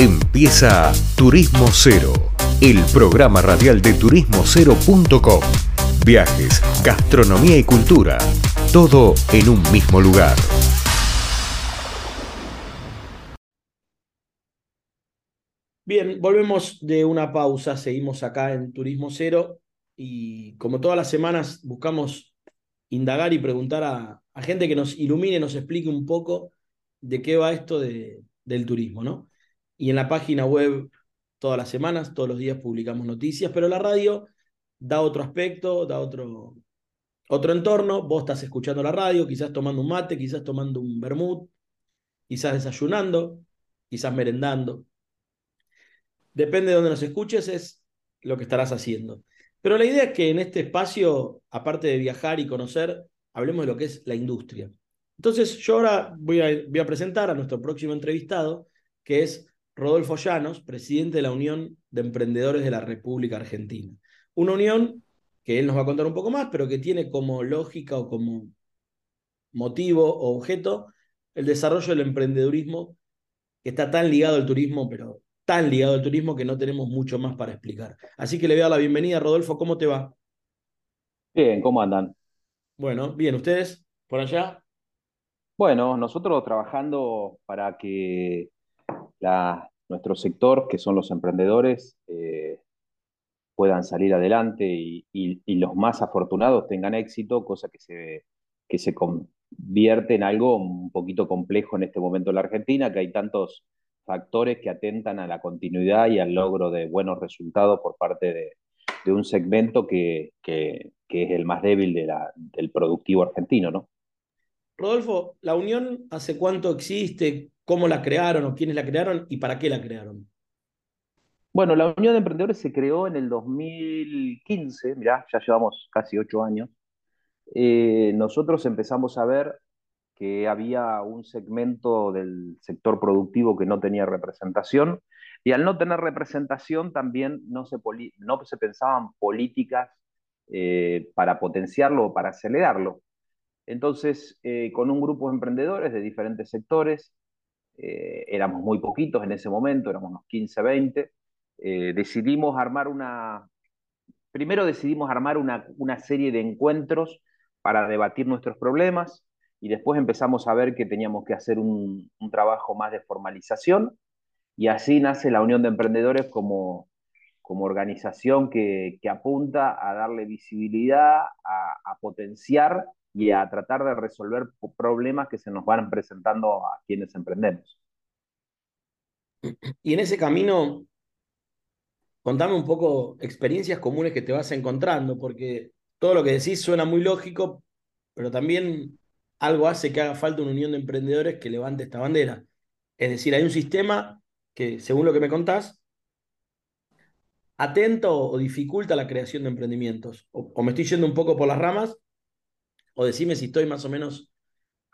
Empieza Turismo Cero, el programa radial de turismocero.com. Viajes, gastronomía y cultura, todo en un mismo lugar. Bien, volvemos de una pausa, seguimos acá en Turismo Cero y como todas las semanas buscamos indagar y preguntar a, gente que nos ilumine, nos explique un poco de qué va esto de, del turismo, ¿no? Y en la página web todas las semanas, todos los días publicamos noticias, pero la radio da otro aspecto, da otro, otro entorno. Vos estás escuchando la radio, quizás tomando un mate, quizás tomando un vermut, quizás desayunando, quizás merendando. Depende de dónde nos escuches, es lo que estarás haciendo. Pero la idea es que en este espacio, aparte de viajar y conocer, hablemos de lo que es la industria. Entonces, yo ahora voy a, voy a presentar a nuestro próximo entrevistado, que es Rodolfo Llanos, presidente de la Unión de Emprendedores de la República Argentina. Una unión que él nos va a contar un poco más, pero que tiene como lógica o como motivo o objeto el desarrollo del emprendedurismo, que está tan ligado al turismo, pero tan ligado al turismo que no tenemos mucho más para explicar. Así que le voy a dar la bienvenida, Rodolfo, ¿cómo te va? Bien, ¿cómo andan? Bueno, bien, ¿ustedes por allá? Bueno, nosotros trabajando para que nuestro sector, que son los emprendedores, eh, puedan salir adelante y, los más afortunados tengan éxito, cosa que se, que se convierte en algo un poquito complejo en este momento en la Argentina, que hay tantos factores que atentan a la continuidad y al logro de buenos resultados por parte de, un segmento que, que, es el más débil de del productivo argentino, ¿no? Rodolfo, ¿la Unión hace cuánto existe? Cómo la crearon o quiénes la crearon y para qué la crearon. Bueno, la Unión de Emprendedores se creó en el 2015, mirá, ya llevamos casi ocho años. Eh, nosotros empezamos a ver que había un segmento del sector productivo que no tenía representación y al no tener representación también no se, no se pensaban políticas eh, para potenciarlo o para acelerarlo. Entonces, eh, con un grupo de emprendedores de diferentes sectores, eh, éramos muy poquitos en ese momento, éramos unos 15, 20, eh, decidimos armar una, primero decidimos armar una, una, serie de encuentros para debatir nuestros problemas y después empezamos a ver que teníamos que hacer un, un trabajo más de formalización. Y así nace la Unión de Emprendedores como, como organización que, que, apunta a darle visibilidad, a, a potenciar y a tratar de resolver problemas que se nos van presentando a quienes emprendemos. Y en ese camino, contame un poco experiencias comunes que te vas encontrando, porque todo lo que decís suena muy lógico, pero también algo hace que haga falta una unión de emprendedores que levante esta bandera. Es decir, hay un sistema que, según lo que me contás, atenta o, dificulta la creación de emprendimientos. o, me estoy yendo un poco por las ramas, o decime si estoy más o menos...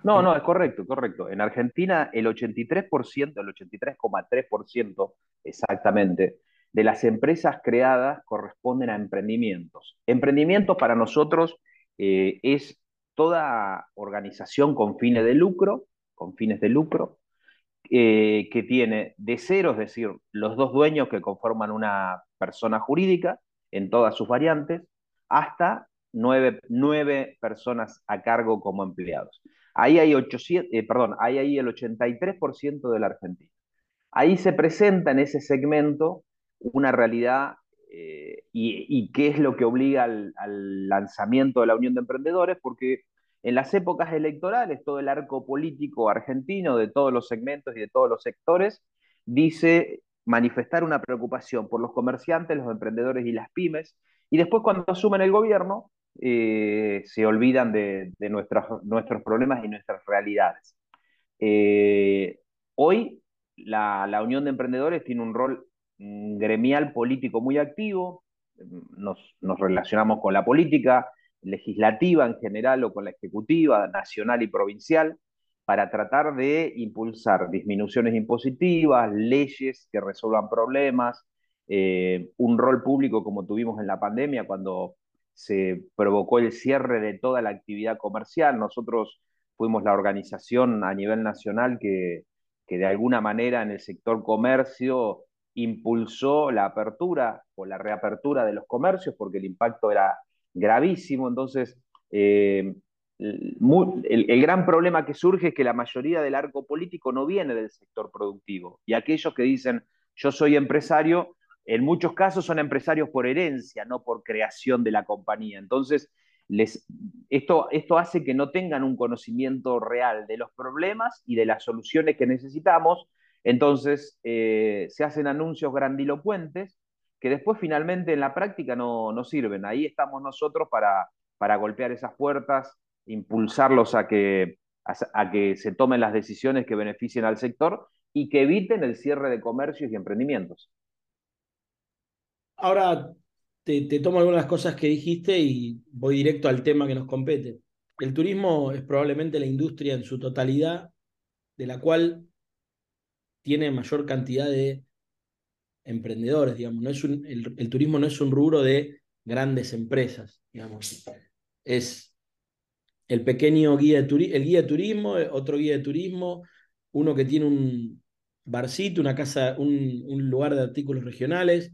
No, no, es correcto, correcto. En Argentina el 83%, el 83,3% exactamente, de las empresas creadas corresponden a emprendimientos. Emprendimientos para nosotros eh, es toda organización con fines de lucro, con fines de lucro, eh, que tiene de cero, es decir, los dos dueños que conforman una persona jurídica en todas sus variantes, hasta nueve, personas a cargo como empleados. Ahí hay, 800, eh, perdón, ahí hay el 83% de la Argentina. Ahí se presenta en ese segmento una realidad eh, y, qué es lo que obliga al, lanzamiento de la Unión de Emprendedores, porque en las épocas electorales todo el arco político argentino de todos los segmentos y de todos los sectores dice manifestar una preocupación por los comerciantes, los emprendedores y las pymes, y después cuando asumen el gobierno eh, se olvidan de, nuestros, problemas y nuestras realidades. Eh, hoy la, Unión de Emprendedores tiene un rol mm, gremial político muy activo, nos, nos, relacionamos con la política legislativa en general o con la ejecutiva, nacional y provincial, para tratar de impulsar disminuciones impositivas, leyes que resuelvan problemas, eh, un rol público como tuvimos en la pandemia cuando se provocó el cierre de toda la actividad comercial. Nosotros fuimos la organización a nivel nacional que, que de alguna manera en el sector comercio impulsó la apertura o la reapertura de los comercios porque el impacto era gravísimo. Entonces, eh, el, gran problema que surge es que la mayoría del arco político no viene del sector productivo. Y aquellos que dicen, yo soy empresario, en muchos casos son empresarios por herencia, no por creación de la compañía. Entonces, esto, esto hace que no tengan un conocimiento real de los problemas y de las soluciones que necesitamos. Entonces, eh, se hacen anuncios grandilocuentes que después finalmente en la práctica no, no sirven. Ahí estamos nosotros para, para golpear esas puertas, impulsarlos a que, a, que se tomen las decisiones que beneficien al sector y que eviten el cierre de comercios y emprendimientos. Ahora te, tomo algunas cosas que dijiste y voy directo al tema que nos compete. El turismo es probablemente la industria en su totalidad de la cual tiene mayor cantidad de emprendedores, digamos. No es el, turismo no es un rubro de grandes empresas, digamos. Es el pequeño guía de turismo, el guía de turismo, otro guía de turismo, uno que tiene un barcito, una casa, un, lugar de artículos regionales,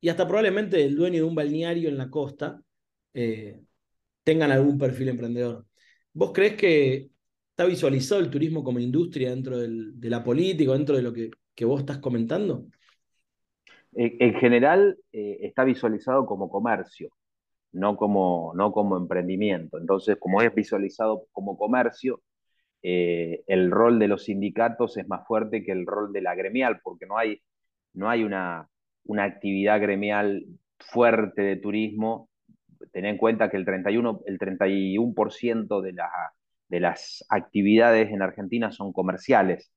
y hasta probablemente el dueño de un balneario en la costa eh, tengan algún perfil emprendedor. ¿Vos crees que está visualizado el turismo como industria dentro de la política, dentro de lo que, que vos estás comentando? En general eh, está visualizado como comercio no como, no como emprendimiento. Entonces, como es visualizado como comercio, eh, el rol de los sindicatos es más fuerte que el rol de la gremial, porque no hay, no hay una, una actividad gremial fuerte de turismo. Ten en cuenta que el 31%, el 31 de, de las actividades en Argentina son comerciales.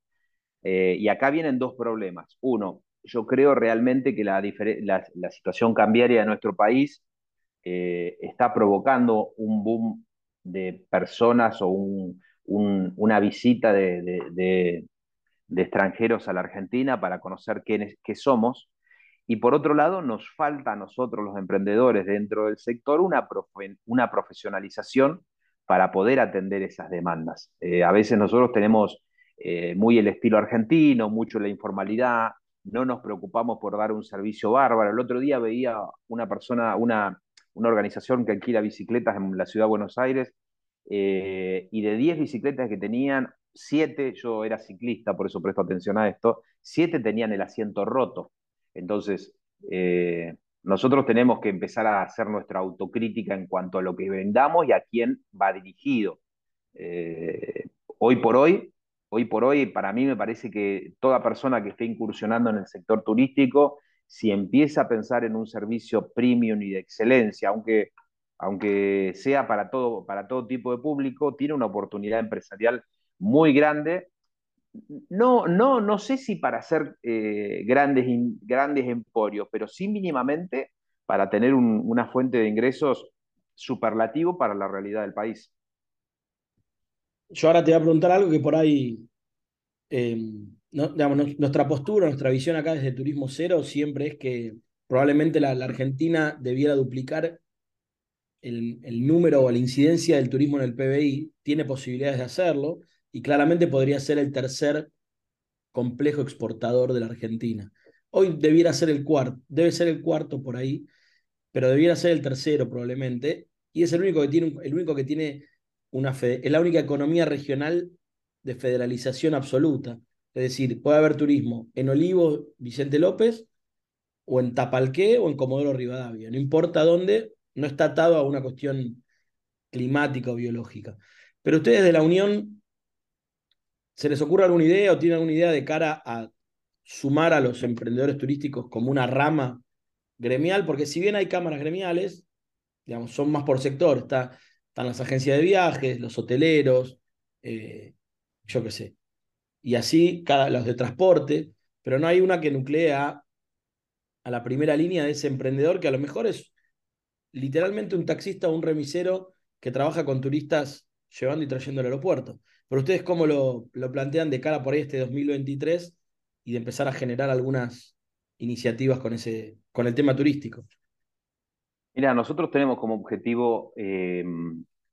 Eh, y acá vienen dos problemas. Uno, yo creo realmente que la, la, situación cambiaria de nuestro país eh, está provocando un boom de personas o una visita de, extranjeros a la Argentina para conocer quiénes, qué somos. Y por otro lado, nos falta a nosotros los emprendedores dentro del sector una, una profesionalización para poder atender esas demandas. Eh, a veces nosotros tenemos eh, muy el estilo argentino, mucho la informalidad, no nos preocupamos por dar un servicio bárbaro. El otro día veía una persona, una, una organización que alquila bicicletas en la ciudad de Buenos Aires, eh, y de 10 bicicletas que tenían, 7, yo era ciclista, por eso presto atención a esto, 7 tenían el asiento roto. Entonces, eh, nosotros tenemos que empezar a hacer nuestra autocrítica en cuanto a lo que vendamos y a quién va dirigido. Eh, hoy por hoy, hoy por hoy, para mí me parece que toda persona que esté incursionando en el sector turístico si empieza a pensar en un servicio premium y de excelencia, aunque, aunque sea para todo, para todo tipo de público, tiene una oportunidad empresarial muy grande. No, no, no sé si para hacer eh, grandes, grandes emporios, pero sí mínimamente para tener una fuente de ingresos superlativo para la realidad del país. Yo ahora te voy a preguntar algo que por ahí eh, nuestra postura, nuestra visión acá desde Turismo Cero siempre es que probablemente la, Argentina debiera duplicar el, número o la incidencia del turismo en el PBI, tiene posibilidades de hacerlo y claramente podría ser el tercer complejo exportador de la Argentina. Hoy debiera ser el cuarto, debe ser el cuarto por ahí, pero debiera ser el tercero probablemente, y es el único que tiene, el único que tiene una es la única economía regional de federalización absoluta. Es decir, puede haber turismo en Olivo, Vicente López, o en Tapalqué o en Comodoro Rivadavia. No importa dónde, no está atado a una cuestión climática o biológica. Pero ustedes de la Unión, ¿se les ocurre alguna idea o tienen alguna idea de cara a sumar a los emprendedores turísticos como una rama gremial? Porque si bien hay cámaras gremiales, digamos, son más por sector, está, están las agencias de viajes, los hoteleros, eh, yo qué sé, y así cada, los de transporte, pero no hay una que nuclea a la primera línea de ese emprendedor que a lo mejor es literalmente un taxista o un remisero que trabaja con turistas llevando y trayendo al aeropuerto. Pero ustedes cómo lo, lo plantean de cara por ahí este 2023 y de empezar a generar algunas iniciativas con, ese, con el tema turístico. Mira, nosotros tenemos como objetivo eh,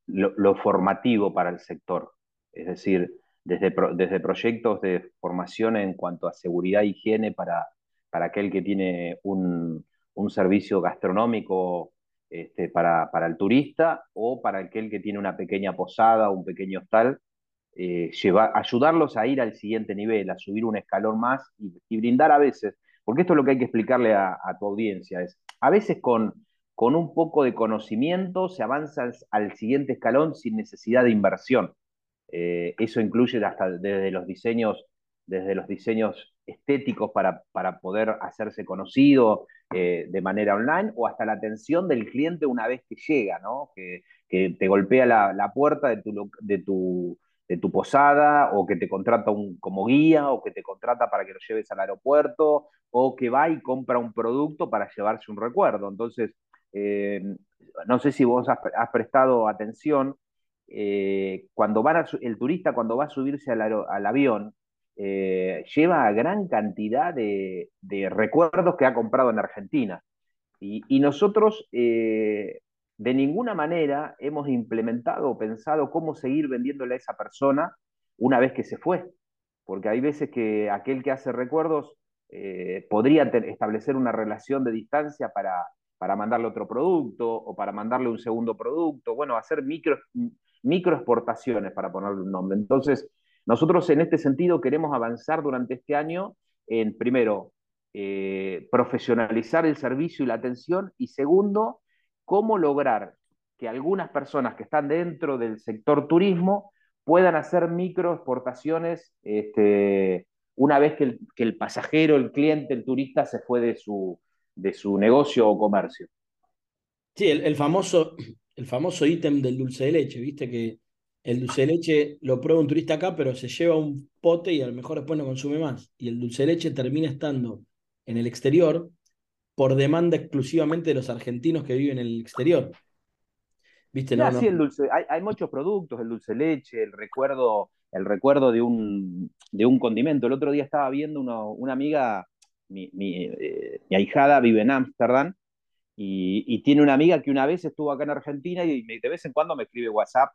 lo, formativo para el sector. Es decir, desde, desde proyectos de formación en cuanto a seguridad e higiene para, para aquel que tiene un, un servicio gastronómico este, para, para, el turista o para aquel que tiene una pequeña posada o un pequeño hostal, eh, ayudarlos a ir al siguiente nivel, a subir un escalón más y, brindar a veces, porque esto es lo que hay que explicarle a, a tu audiencia, es a veces con, con un poco de conocimiento se avanza al siguiente escalón sin necesidad de inversión. Eh, eso incluye hasta desde los diseños, desde los diseños estéticos para, para poder hacerse conocido eh, de manera online o hasta la atención del cliente una vez que llega, ¿no? que, que te golpea la, la puerta de tu, de, tu, de tu posada o que te contrata un, como guía o que te contrata para que lo lleves al aeropuerto o que va y compra un producto para llevarse un recuerdo. Entonces, eh, no sé si vos has, prestado atención eh, cuando van el turista cuando va a subirse al, al avión, eh, lleva gran cantidad de, de, recuerdos que ha comprado en Argentina. Y, y nosotros de ninguna manera hemos implementado o pensado cómo seguir vendiéndole a esa persona una vez que se fue. Porque hay veces que aquel que hace recuerdos eh, podría establecer una relación de distancia para, para mandarle otro producto o para mandarle un segundo producto, bueno, hacer micro, microexportaciones, para ponerle un nombre. Entonces, nosotros en este sentido queremos avanzar durante este año en, primero, eh, profesionalizar el servicio y la atención y segundo, cómo lograr que algunas personas que están dentro del sector turismo puedan hacer microexportaciones este, una vez que el, pasajero, el cliente, el turista se fue de su, negocio o comercio. Sí, el famoso el famoso ítem del dulce de leche, viste que el dulce de leche lo prueba un turista acá, pero se lleva un pote y a lo mejor después no consume más. Y el dulce de leche termina estando en el exterior por demanda exclusivamente de los argentinos que viven en el exterior. ¿Viste? No, no. Sí, el dulce, hay, hay, muchos productos, el dulce leche, el recuerdo, el recuerdo de, un, de un condimento. El otro día estaba viendo uno, una amiga, mi, mi, eh, mi ahijada vive en Ámsterdam, y, y, tiene una amiga que una vez estuvo acá en Argentina y de vez en cuando me escribe WhatsApp.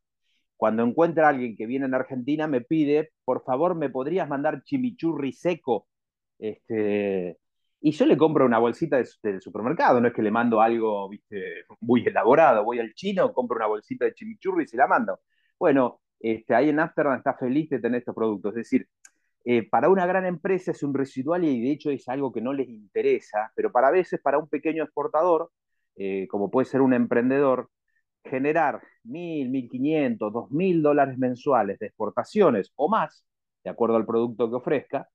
Cuando encuentra a alguien que viene en Argentina, me pide, por favor, ¿me podrías mandar chimichurri seco? Este, y yo le compro una bolsita del de supermercado, no es que le mando algo muy elaborado. Voy al chino, compro una bolsita de chimichurri y se la mando. Bueno, este, ahí en Amsterdam está feliz de tener estos productos. Es decir, eh, para una gran empresa es un residual y de hecho es algo que no les interesa, pero para veces para un pequeño exportador, eh, como puede ser un emprendedor, generar mil, mil quinientos, dos mil dólares mensuales de exportaciones o más, de acuerdo al producto que ofrezca,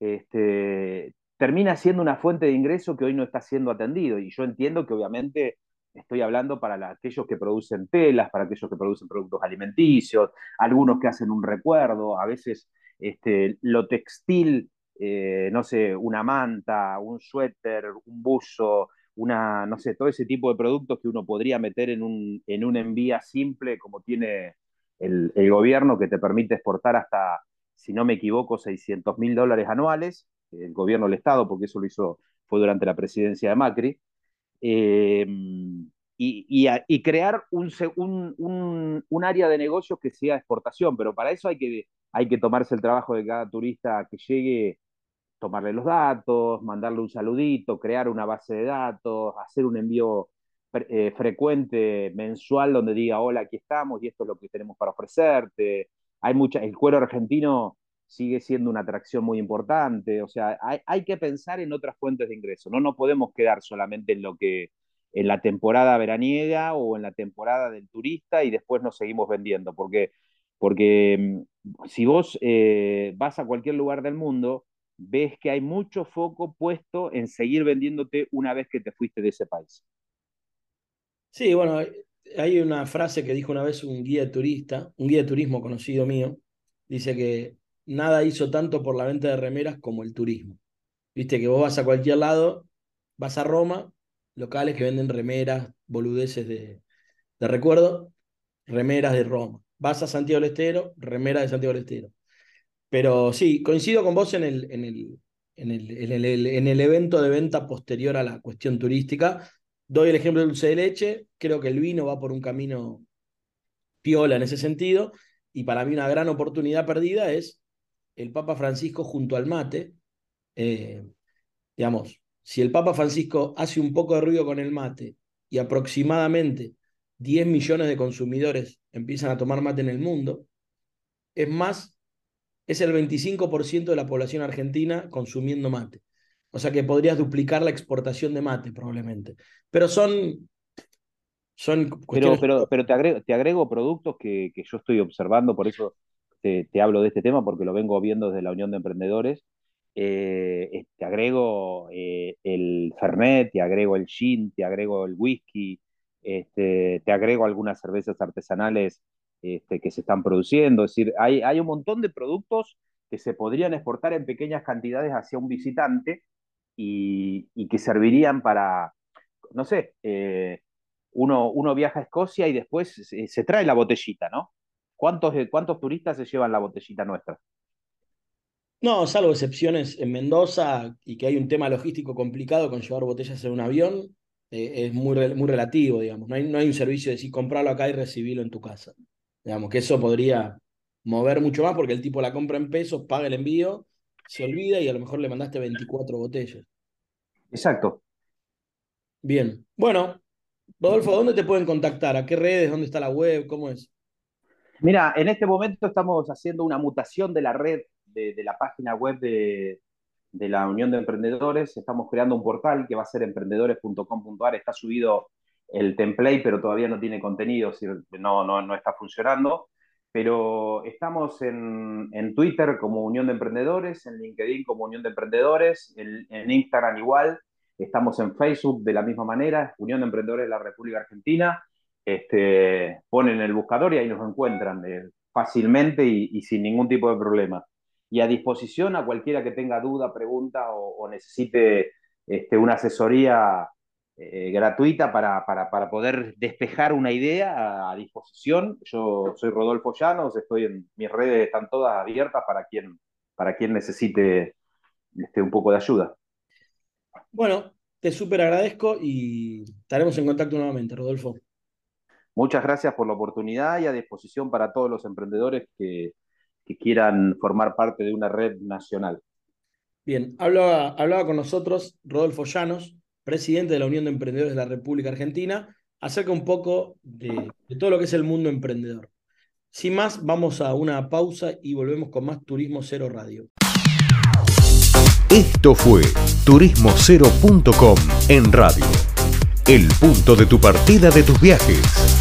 este, termina siendo una fuente de ingreso que hoy no está siendo atendido. Y yo entiendo que obviamente estoy hablando para aquellos que producen telas, para aquellos que producen productos alimenticios, algunos que hacen un recuerdo, a veces este, lo textil, eh, no sé, una manta, un suéter, un buzo, una, no sé, todo ese tipo de productos que uno podría meter en un, en un envía simple como tiene el, el gobierno que te permite exportar hasta, si no me equivoco, 600 mil dólares anuales, el gobierno del Estado, porque eso lo hizo, fue durante la presidencia de Macri. Eh, y, y, crear un, un, un, área de negocio que sea exportación, pero para eso hay que hay que tomarse el trabajo de cada turista que llegue, tomarle los datos, mandarle un saludito, crear una base de datos, hacer un envío eh, frecuente, mensual, donde diga, hola, aquí estamos y esto es lo que tenemos para ofrecerte. Hay mucha, el cuero argentino sigue siendo una atracción muy importante, o sea, hay, que pensar en otras fuentes de ingreso, no nos podemos quedar solamente en lo que en la temporada veraniega o en la temporada del turista y después nos seguimos vendiendo, porque porque mm, si vos eh, vas a cualquier lugar del mundo, ves que hay mucho foco puesto en seguir vendiéndote una vez que te fuiste de ese país. Sí, bueno, hay una frase que dijo una vez un guía turista, un guía de turismo conocido mío, dice que nada hizo tanto por la venta de remeras como el turismo. Viste que vos vas a cualquier lado, vas a Roma, locales que venden remeras, boludeces de, de recuerdo, remeras de Roma vas a Santiago del Estero, remera de Santiago del Estero. Pero sí, coincido con vos en el, en el, en el, en el, en el evento de venta posterior a la cuestión turística. Doy el ejemplo del dulce de leche, creo que el vino va por un camino piola en ese sentido, y para mí una gran oportunidad perdida es el Papa Francisco junto al mate. Eh, digamos, si el Papa Francisco hace un poco de ruido con el mate y aproximadamente 10 millones de consumidores empiezan a tomar mate en el mundo, es más, es el 25% de la población argentina consumiendo mate. O sea que podrías duplicar la exportación de mate probablemente. Pero son... son pero, pero, pero te, agrego, te agrego productos que, que yo estoy observando, por eso te, hablo de este tema, porque lo vengo viendo desde la Unión de Emprendedores. Eh, te agrego eh, el Fernet, te agrego el gin, te agrego el whisky, este, te agrego algunas cervezas artesanales este, que se están produciendo. Es decir, hay, hay un montón de productos que se podrían exportar en pequeñas cantidades hacia un visitante y, y que servirían para, no sé, eh, uno, uno, viaja a Escocia y después se trae la botellita, ¿no? ¿Cuántos, ¿Cuántos turistas se llevan la botellita nuestra? No, salvo excepciones en Mendoza y que hay un tema logístico complicado con llevar botellas en un avión, eh, es muy, muy relativo, digamos. No hay, no hay un servicio de decir comprarlo acá y recibirlo en tu casa. Digamos que eso podría mover mucho más porque el tipo la compra en pesos, paga el envío, se olvida y a lo mejor le mandaste 24 botellas. Exacto. Bien. Bueno, Rodolfo, ¿dónde te pueden contactar? ¿A qué redes? ¿Dónde está la web? ¿Cómo es? Mira, en este momento estamos haciendo una mutación de la red de, de la página web de, la Unión de Emprendedores. Estamos creando un portal que va a ser emprendedores.com.ar. Está subido el template, pero todavía no tiene contenido, no, no, no está funcionando. Pero estamos en, en, Twitter como Unión de Emprendedores, en LinkedIn como Unión de Emprendedores, en, en Instagram igual. Estamos en Facebook de la misma manera, Unión de Emprendedores de la República Argentina. Este, ponen el buscador y ahí nos encuentran eh, fácilmente y, sin ningún tipo de problema y a disposición a cualquiera que tenga duda, pregunta o, necesite este, una asesoría eh, gratuita para, para, para, poder despejar una idea a, a, disposición. Yo soy Rodolfo Llanos, estoy en mis redes, están todas abiertas para quien, para quien necesite este, un poco de ayuda. Bueno, te súper agradezco y estaremos en contacto nuevamente, Rodolfo. Muchas gracias por la oportunidad y a disposición para todos los emprendedores que, que quieran formar parte de una red nacional. Bien, hablaba, hablaba con nosotros Rodolfo Llanos, presidente de la Unión de Emprendedores de la República Argentina, acerca un poco de, de todo lo que es el mundo emprendedor. Sin más, vamos a una pausa y volvemos con más Turismo Cero Radio. Esto fue turismocero.com en radio. El punto de tu partida de tus viajes.